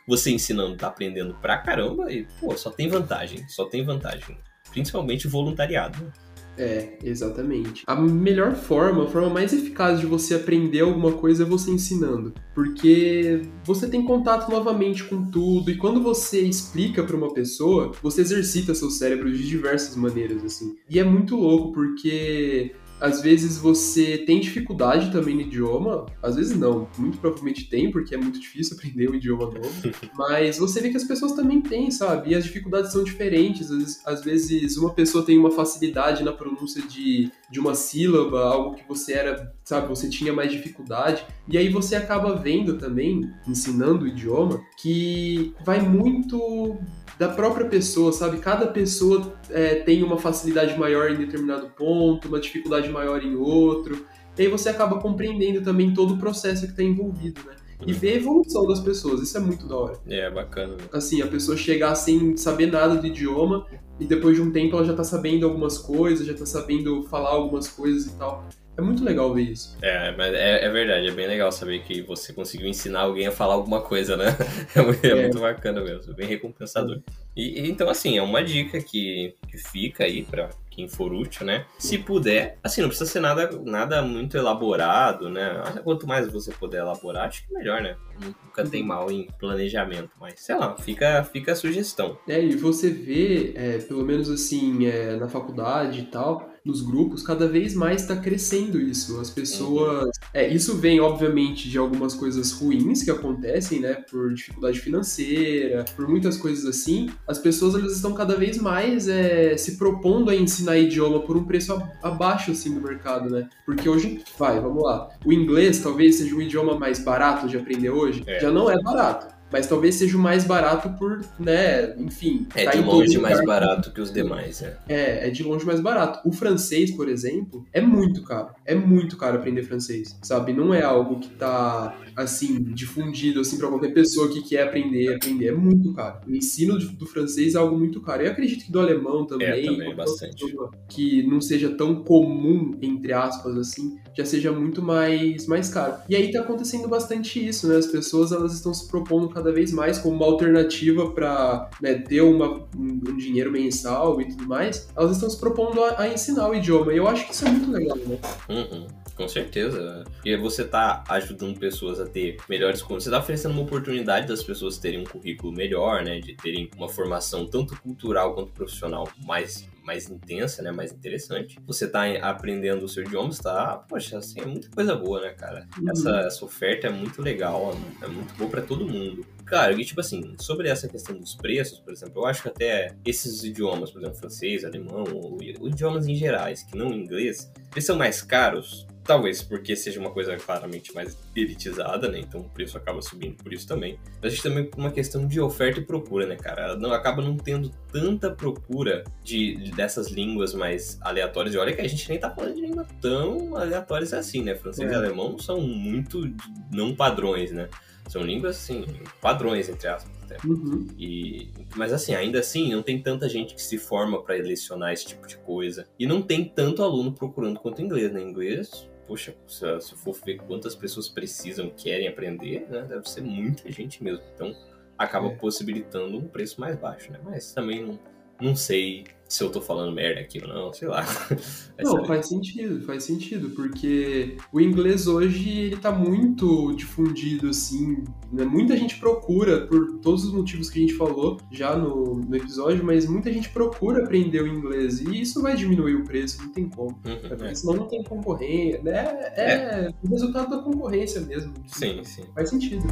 você ensinando, tá aprendendo pra caramba e, pô, só tem vantagem, só tem vantagem. Principalmente voluntariado. É, exatamente. A melhor forma, a forma mais eficaz de você aprender alguma coisa é você ensinando, porque você tem contato novamente com tudo e quando você explica para uma pessoa, você exercita seu cérebro de diversas maneiras assim. E é muito louco porque às vezes você tem dificuldade também no idioma, às vezes não, muito provavelmente tem, porque é muito difícil aprender um idioma novo, mas você vê que as pessoas também têm, sabe? E as dificuldades são diferentes, às vezes, uma pessoa tem uma facilidade na pronúncia de, de uma sílaba, algo que você era, sabe, você tinha mais dificuldade, e aí você acaba vendo também, ensinando o idioma, que vai muito da própria pessoa, sabe? Cada pessoa é, tem uma facilidade maior em determinado ponto, uma dificuldade maior em outro. E aí você acaba compreendendo também todo o processo que está envolvido, né? E ver a evolução das pessoas, isso é muito da hora. É, bacana. Né? Assim, a pessoa chegar sem saber nada do idioma e depois de um tempo ela já tá sabendo algumas coisas, já tá sabendo falar algumas coisas e tal. É muito legal ver isso. É, mas é, é, verdade, é bem legal saber que você conseguiu ensinar alguém a falar alguma coisa, né? É muito, é. É muito bacana mesmo, bem recompensador. E, e, então, assim, é uma dica que, que fica aí para quem for útil, né? Se puder, assim, não precisa ser nada, nada muito elaborado, né? Quanto mais você puder elaborar, acho que melhor, né? Nunca tem mal em planejamento, mas sei lá, fica, fica a sugestão. É, e você vê, é, pelo menos assim, é, na faculdade e tal, nos grupos, cada vez mais está crescendo isso. As pessoas. É, isso vem, obviamente, de algumas coisas ruins que acontecem, né? Por dificuldade financeira, por muitas coisas assim. As pessoas elas estão cada vez mais é, se propondo a ensinar idioma por um preço abaixo assim do mercado, né? Porque hoje, vai, vamos lá. O inglês talvez seja um idioma mais barato de aprender hoje. É. Já não é barato mas talvez seja o mais barato por, né, enfim. É tá de longe mais barato que os demais, é. É, é de longe mais barato. O francês, por exemplo, é muito caro. É muito caro aprender francês, sabe? Não é algo que tá, assim, difundido, assim, pra qualquer pessoa que quer aprender, aprender. É muito caro. O ensino do francês é algo muito caro. Eu acredito que do alemão também. É, também, bastante. Que não seja tão comum, entre aspas, assim, já seja muito mais, mais caro. E aí tá acontecendo bastante isso, né? As pessoas, elas estão se propondo cada vez mais como uma alternativa para né, ter uma, um, dinheiro mensal e tudo mais, elas estão se propondo a, a, ensinar o idioma. E eu acho que isso é muito legal, né? Uhum. Com certeza. Porque você está ajudando pessoas a ter melhores condições. Você está oferecendo uma oportunidade das pessoas terem um currículo melhor, né? De terem uma formação tanto cultural quanto profissional mais mais intensa, né? Mais interessante. Você tá aprendendo o seu idioma, está, poxa, assim, é muita coisa boa, né, cara? Uhum. Essa, essa oferta é muito legal, é muito boa para todo mundo. Cara, e tipo assim, sobre essa questão dos preços, por exemplo, eu acho que até esses idiomas, por exemplo, francês, alemão, ou, idiomas em gerais, que não inglês, eles são mais caros Talvez porque seja uma coisa claramente mais elitizada, né? Então o preço acaba subindo por isso também. Mas a gente também uma questão de oferta e procura, né, cara? Não, acaba não tendo tanta procura de, de, dessas línguas mais aleatórias. E olha que a gente nem tá falando de línguas tão aleatórias assim, né? Francês é. e alemão são muito não padrões, né? São línguas, assim, padrões, entre aspas. Uhum. E, mas assim, ainda assim, não tem tanta gente que se forma para lecionar esse tipo de coisa. E não tem tanto aluno procurando quanto inglês, né? Inglês poxa, se, se for ver quantas pessoas precisam, querem aprender, né, deve ser muita gente mesmo. Então, acaba é. possibilitando um preço mais baixo, né? Mas também não, não sei se eu tô falando merda aqui ou não, sei lá. não, faz sentido, faz sentido, porque o inglês hoje ele tá muito difundido, assim, né? muita gente procura, por todos os motivos que a gente falou já no, no episódio, mas muita gente procura aprender o inglês, e isso vai diminuir o preço, não tem como, uhum, porque é. senão não tem concorrência, né? É, é, o resultado da concorrência mesmo. Sim, sim. Faz sentido.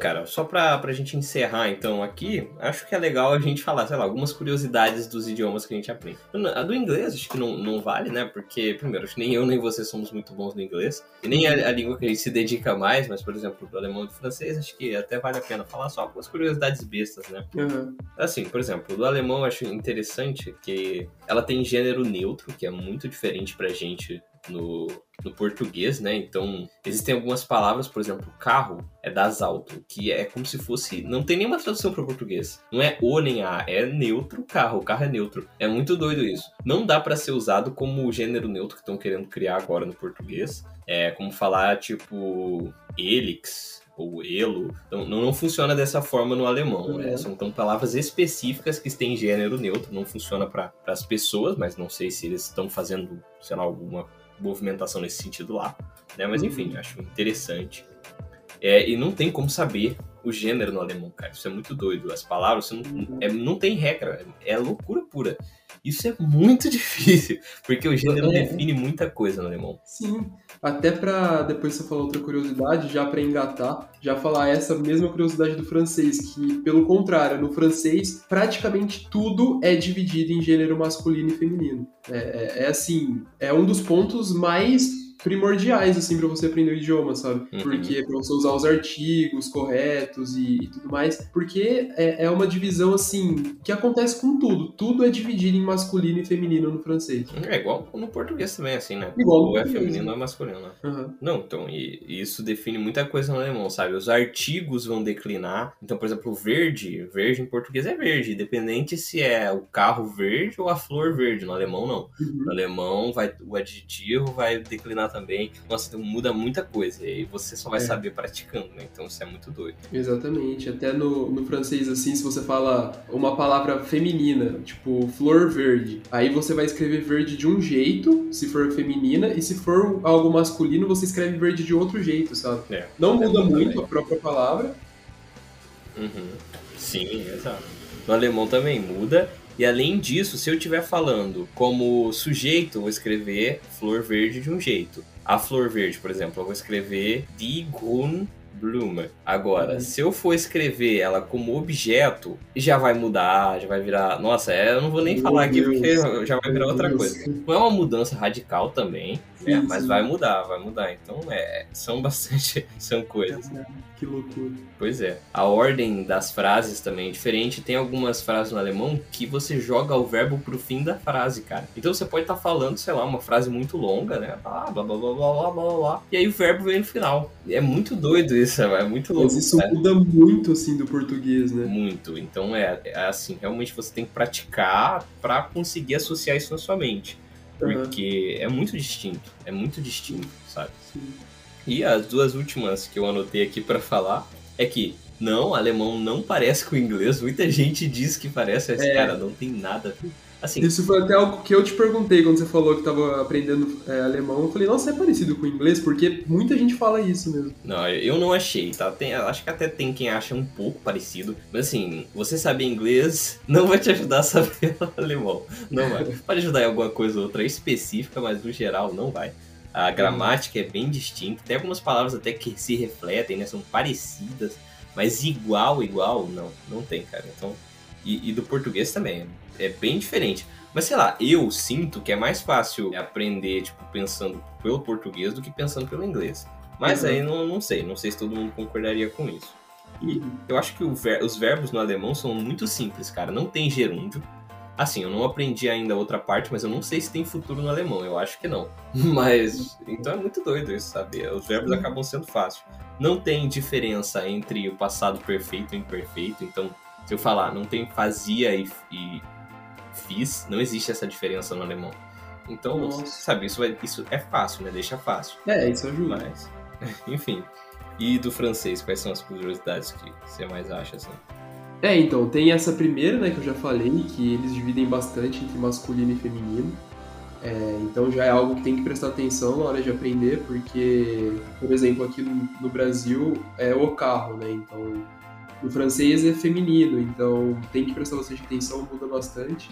Cara, só pra, pra gente encerrar então aqui, acho que é legal a gente falar, sei lá, algumas curiosidades dos idiomas que a gente aprende. A do inglês acho que não, não vale, né? Porque, primeiro, acho que nem eu nem você somos muito bons no inglês. E nem a, a língua que a gente se dedica mais, mas, por exemplo, do alemão e do francês, acho que até vale a pena falar só algumas curiosidades bestas, né? Uhum. Assim, por exemplo, do alemão eu acho interessante que ela tem gênero neutro, que é muito diferente pra gente no, no português, né? Então, existem algumas palavras, por exemplo, carro é das alto, que é como se fosse. Não tem nenhuma tradução para o português. Não é o nem a, é neutro carro. O carro é neutro. É muito doido isso. Não dá para ser usado como o gênero neutro que estão querendo criar agora no português. É como falar, tipo, helix ou elo. Então, não, não funciona dessa forma no alemão. Uhum. Né? São então, palavras específicas que têm gênero neutro. Não funciona para as pessoas, mas não sei se eles estão fazendo, sei lá, alguma movimentação nesse sentido lá. Né? Mas enfim, uhum. acho interessante. É, e não tem como saber o gênero no alemão, cara. Isso é muito doido. As palavras, você não, é, não tem regra. É loucura pura. Isso é muito difícil, porque o gênero é. define muita coisa no alemão. Sim. Até para depois você falar outra curiosidade, já para engatar, já falar essa mesma curiosidade do francês, que pelo contrário, no francês praticamente tudo é dividido em gênero masculino e feminino. É, é, é assim, é um dos pontos mais primordiais, assim, para você aprender o idioma, sabe? Uhum. Porque pra você usar os artigos corretos e, e tudo mais. Porque é, é, uma divisão, assim, que acontece com tudo. Tudo é dividido em masculino e feminino no francês. É igual no português também, assim, né? Igual Ou é feminino ou é masculino, né? Uhum. Não, então, e, e, isso define muita coisa no alemão, sabe? Os artigos vão declinar. Então, por exemplo, verde, verde em português é verde, independente se é o carro verde ou a flor verde. No alemão, não. Uhum. No alemão, vai, o adjetivo vai declinar também. Nossa, então muda muita coisa. E você só vai é. saber praticando, né? Então isso é muito doido. Exatamente. Até no, no francês, assim, se você fala uma palavra feminina, tipo flor verde, aí você vai escrever verde de um jeito, se for feminina, e se for algo masculino, você escreve verde de outro jeito, sabe? É. Não muda muito também. a própria palavra. Uhum. Sim, exato. No alemão também muda. E além disso, se eu estiver falando como sujeito, eu vou escrever flor verde de um jeito. A flor verde, por exemplo, eu vou escrever Die Grünblume. Agora, uhum. se eu for escrever ela como objeto, já vai mudar, já vai virar. Nossa, é, eu não vou nem Meu falar Deus. aqui porque já vai virar outra coisa. Não é uma mudança radical também, é, mas vai mudar, vai mudar. Então, é, são bastante. são coisas. Que loucura. Pois é. A ordem das frases também é diferente. Tem algumas frases no alemão que você joga o verbo pro fim da frase, cara. Então você pode estar tá falando, sei lá, uma frase muito longa, né? Ah, blá, blá, blá, blá, blá, blá, blá, E aí o verbo vem no final. É muito doido isso, é muito louco. Mas isso né? muda muito, assim, do português, né? Muito. Então é, é assim, realmente você tem que praticar para conseguir associar isso na sua mente. Porque uhum. é muito distinto. É muito distinto, sabe? Sim. E as duas últimas que eu anotei aqui para falar é que não, alemão não parece com o inglês. Muita gente diz que parece, mas, é. cara, não tem nada. Assim, Isso foi até algo que eu te perguntei quando você falou que estava aprendendo é, alemão. Eu falei, nossa, é parecido com o inglês, porque muita gente fala isso mesmo. Não, eu não achei, tá? Tem, acho que até tem quem acha um pouco parecido. Mas assim, você saber inglês não vai te ajudar a saber alemão. Não vai. Pode ajudar em alguma coisa ou outra específica, mas no geral não vai. A gramática é bem distinta. Tem algumas palavras até que se refletem, né? São parecidas, mas igual, igual, não, não tem, cara. Então, e, e do português também, é bem diferente. Mas sei lá, eu sinto que é mais fácil aprender, tipo, pensando pelo português do que pensando pelo inglês. Mas uhum. aí não, não sei, não sei se todo mundo concordaria com isso. E uhum. eu acho que ver, os verbos no alemão são muito simples, cara. Não tem gerúndio. Assim, eu não aprendi ainda a outra parte, mas eu não sei se tem futuro no alemão, eu acho que não. Mas, então é muito doido isso, sabe? Os verbos acabam sendo fáceis. Não tem diferença entre o passado perfeito e imperfeito, então, se eu falar não tem fazia e, e fiz, não existe essa diferença no alemão. Então, Nossa. sabe, isso é, isso é fácil, né? Deixa fácil. É, isso ajuda. Mas, enfim. E do francês, quais são as curiosidades que você mais acha, assim? É, então, tem essa primeira, né, que eu já falei, que eles dividem bastante entre masculino e feminino. É, então já é algo que tem que prestar atenção na hora de aprender, porque, por exemplo, aqui no, no Brasil é o carro, né? Então, no francês é feminino, então tem que prestar bastante atenção, muda bastante.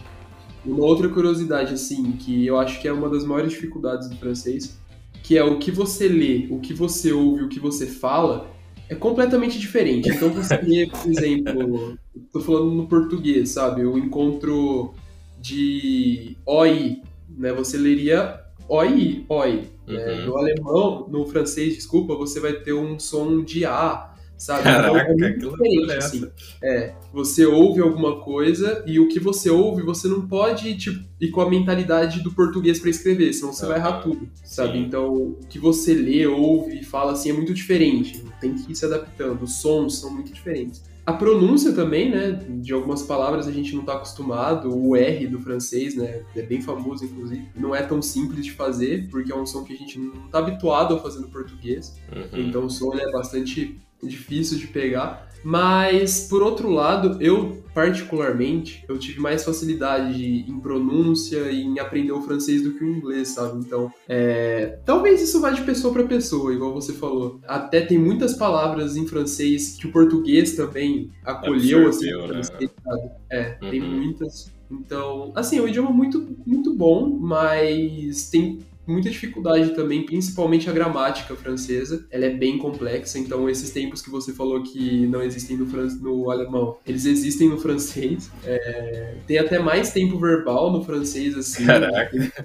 Uma outra curiosidade, assim, que eu acho que é uma das maiores dificuldades do francês, que é o que você lê, o que você ouve, o que você fala, é completamente diferente. Então você lê, por exemplo, tô falando no português, sabe? O encontro de OI, né? Você leria OI, OI. Né? Uhum. No alemão, no francês, desculpa, você vai ter um som de A, sabe? Caraca, então, é muito diferente, é assim. É, você ouve alguma coisa e o que você ouve, você não pode tipo, ir com a mentalidade do português para escrever, senão você vai errar tudo, sabe? Sim. Então, o que você lê, ouve e fala assim é muito diferente, tem que ir se adaptando, os sons são muito diferentes. A pronúncia também, né? De algumas palavras a gente não está acostumado. O R do francês, né? É bem famoso, inclusive. Não é tão simples de fazer, porque é um som que a gente não está habituado a fazer no português. Uhum. Então o som é bastante difícil de pegar. Mas, por outro lado, eu, particularmente, eu tive mais facilidade em pronúncia e em aprender o francês do que o inglês, sabe? Então, é... talvez isso vá de pessoa para pessoa, igual você falou. Até tem muitas palavras em francês que o português também acolheu, assim, né? francês, sabe? É, uhum. tem muitas. Então, assim, é um idioma muito, muito bom, mas tem muita dificuldade também, principalmente a gramática francesa. Ela é bem complexa, então esses tempos que você falou que não existem no, fran no alemão, eles existem no francês. É... Tem até mais tempo verbal no francês, assim,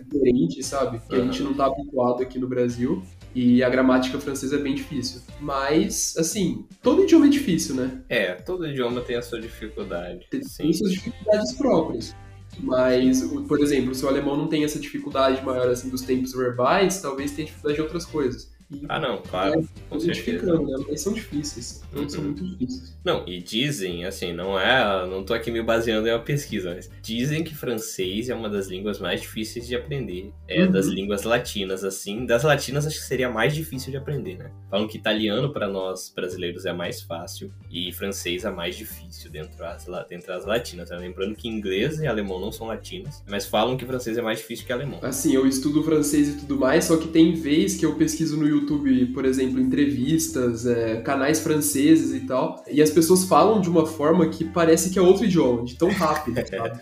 diferente, sabe? Que a gente não tá habituado aqui no Brasil. E a gramática francesa é bem difícil. Mas, assim, todo idioma é difícil, né? É, todo idioma tem a sua dificuldade. Tem, tem suas dificuldades próprias. Mas, por exemplo, se o alemão não tem essa dificuldade maior assim dos tempos verbais, talvez tenha dificuldade de outras coisas. E, ah, não, claro. É, identificando, né? Mas são difíceis. Uhum. São muito difíceis. Não, e dizem, assim, não é. Não tô aqui me baseando em uma pesquisa, mas dizem que francês é uma das línguas mais difíceis de aprender. É uhum. das línguas latinas, assim. Das latinas acho que seria mais difícil de aprender, né? Falam que italiano para nós brasileiros é mais fácil e francês é mais difícil dentro das, dentro das latinas. Né? Lembrando que inglês e alemão não são latinos, mas falam que francês é mais difícil que alemão. Assim, eu estudo francês e tudo mais, só que tem vez que eu pesquiso no YouTube por exemplo, entrevistas, é, canais franceses e tal, e as pessoas falam de uma forma que parece que é outro idioma, de tão rápido, sabe?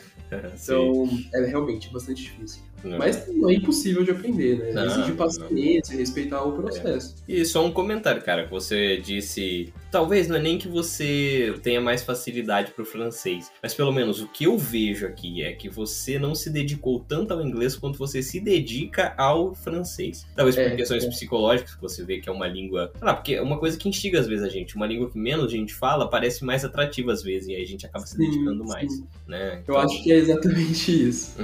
então, é realmente bastante difícil. Não. Mas não é impossível de aprender, né? Não, Exige paciência, respeitar o processo. É. E só um comentário, cara. Você disse. Talvez não é nem que você tenha mais facilidade pro francês, mas pelo menos o que eu vejo aqui é que você não se dedicou tanto ao inglês quanto você se dedica ao francês. Talvez por é, questões é. psicológicas, que você vê que é uma língua. Sei lá, porque é uma coisa que instiga às vezes a gente. Uma língua que menos gente fala parece mais atrativa às vezes, e aí a gente acaba se dedicando sim, mais. Sim. Né? Então... Eu acho que é exatamente isso.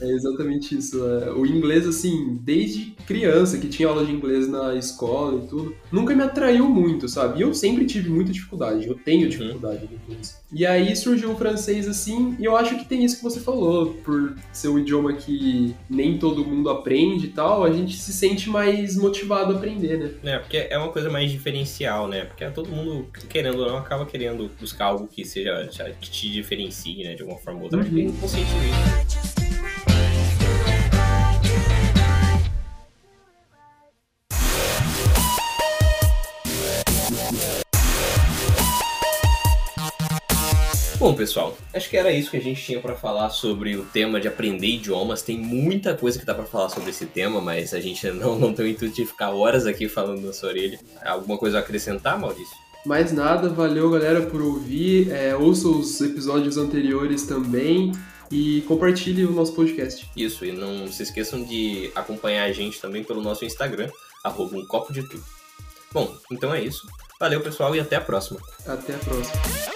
é exatamente isso isso. É, o inglês, assim, desde criança, que tinha aula de inglês na escola e tudo, nunca me atraiu muito, sabe? E eu sempre tive muita dificuldade. Eu tenho uhum. dificuldade uhum. no inglês. E aí surgiu o francês assim, e eu acho que tem isso que você falou, por ser um idioma que nem todo mundo aprende e tal, a gente se sente mais motivado a aprender, né? É, porque é uma coisa mais diferencial, né? Porque todo mundo, querendo ou não, acaba querendo buscar algo que seja, que te diferencie, né? De alguma forma ou outra, uhum. inconscientemente. Bom, pessoal, acho que era isso que a gente tinha para falar sobre o tema de aprender idiomas. Tem muita coisa que dá para falar sobre esse tema, mas a gente não, não tem o intuito de ficar horas aqui falando na sua orelha. Alguma coisa a acrescentar, Maurício? Mais nada, valeu galera por ouvir. É, ouça os episódios anteriores também e compartilhe o nosso podcast. Isso, e não se esqueçam de acompanhar a gente também pelo nosso Instagram, arroba um copo de tudo. Bom, então é isso. Valeu, pessoal, e até a próxima. Até a próxima.